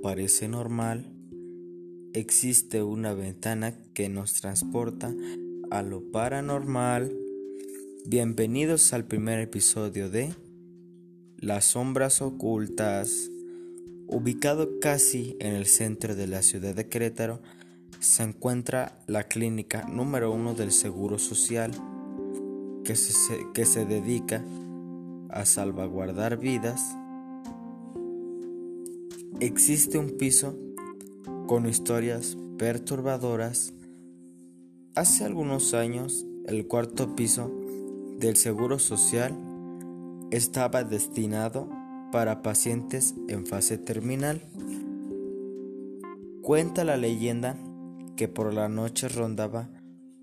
parece normal, existe una ventana que nos transporta a lo paranormal. Bienvenidos al primer episodio de Las sombras ocultas. Ubicado casi en el centro de la ciudad de Querétaro, se encuentra la clínica número uno del Seguro Social, que se, que se dedica a salvaguardar vidas Existe un piso con historias perturbadoras. Hace algunos años, el cuarto piso del Seguro Social estaba destinado para pacientes en fase terminal. Cuenta la leyenda que por la noche rondaba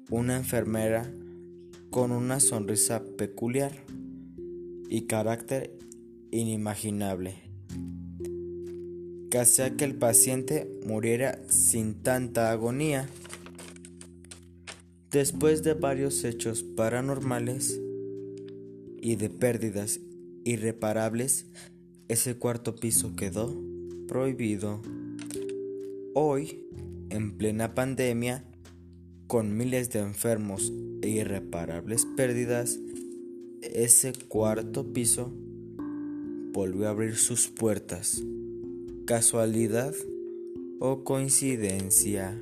una enfermera con una sonrisa peculiar y carácter inimaginable que hacía que el paciente muriera sin tanta agonía. Después de varios hechos paranormales y de pérdidas irreparables, ese cuarto piso quedó prohibido. Hoy, en plena pandemia, con miles de enfermos e irreparables pérdidas, ese cuarto piso volvió a abrir sus puertas. ¿Casualidad o coincidencia?